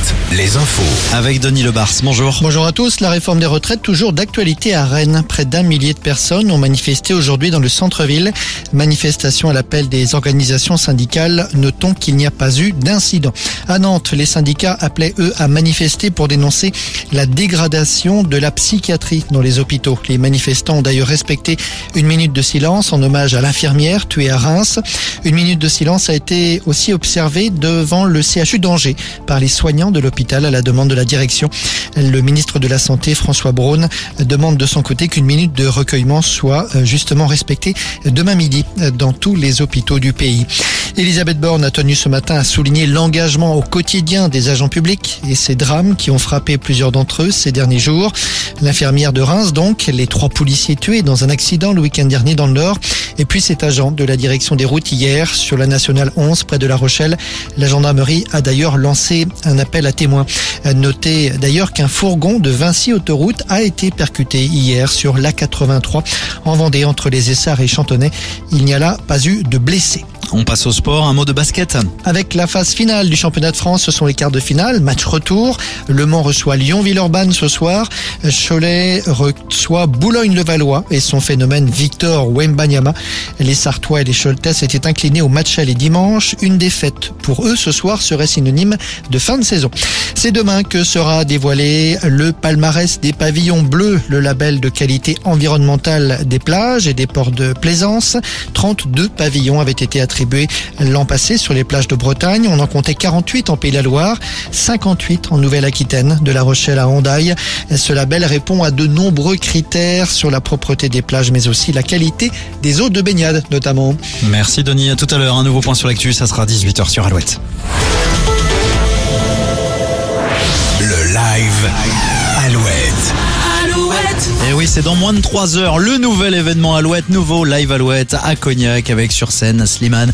Night. Les infos. Avec Denis Lebars, bonjour. Bonjour à tous. La réforme des retraites toujours d'actualité à Rennes. Près d'un millier de personnes ont manifesté aujourd'hui dans le centre-ville. Manifestation à l'appel des organisations syndicales. Notons qu'il n'y a pas eu d'incident. À Nantes, les syndicats appelaient eux à manifester pour dénoncer la dégradation de la psychiatrie dans les hôpitaux. Les manifestants ont d'ailleurs respecté une minute de silence en hommage à l'infirmière tuée à Reims. Une minute de silence a été aussi observée devant le CHU d'Angers par les soignants de l'hôpital à la demande de la direction. Le ministre de la Santé, François Braun, demande de son côté qu'une minute de recueillement soit euh, justement respectée demain midi dans tous les hôpitaux du pays. Elisabeth Borne a tenu ce matin à souligner l'engagement au quotidien des agents publics et ces drames qui ont frappé plusieurs d'entre eux ces derniers jours. L'infirmière de Reims donc, les trois policiers tués dans un accident le week-end dernier dans le Nord et puis cet agent de la direction des routes hier sur la nationale 11 près de La Rochelle. La gendarmerie a d'ailleurs lancé un appel à témoins. Notez d'ailleurs qu'un fourgon de Vinci Autoroute a été percuté hier sur l'A83 en Vendée entre les Essarts et Chantonnay. Il n'y a là pas eu de blessés. On passe au sport, un mot de basket. Avec la phase finale du championnat de France, ce sont les quarts de finale, match retour. Le Mans reçoit Lyon-Villeurbanne ce soir. Cholet reçoit Boulogne-le-Valois et son phénomène Victor Wembanyama. Les Sartois et les Choletais étaient inclinés au match aller dimanche. Une défaite pour eux ce soir serait synonyme de fin de saison. C'est demain que sera dévoilé le palmarès des pavillons bleus, le label de qualité environnementale des plages et des ports de plaisance. 32 pavillons avaient été attribués l'an passé sur les plages de Bretagne. On en comptait 48 en Pays de la Loire, 58 en Nouvelle-Aquitaine, de La Rochelle à Hondaille. Ce label répond à de nombreux critères sur la propreté des plages, mais aussi la qualité des eaux de baignade notamment. Merci Denis, à tout à l'heure. Un nouveau point sur l'actu, ça sera 18h sur Alouette. Oui, c'est dans moins de 3 heures le nouvel événement Alouette, nouveau live Alouette à Cognac avec sur scène Slimane.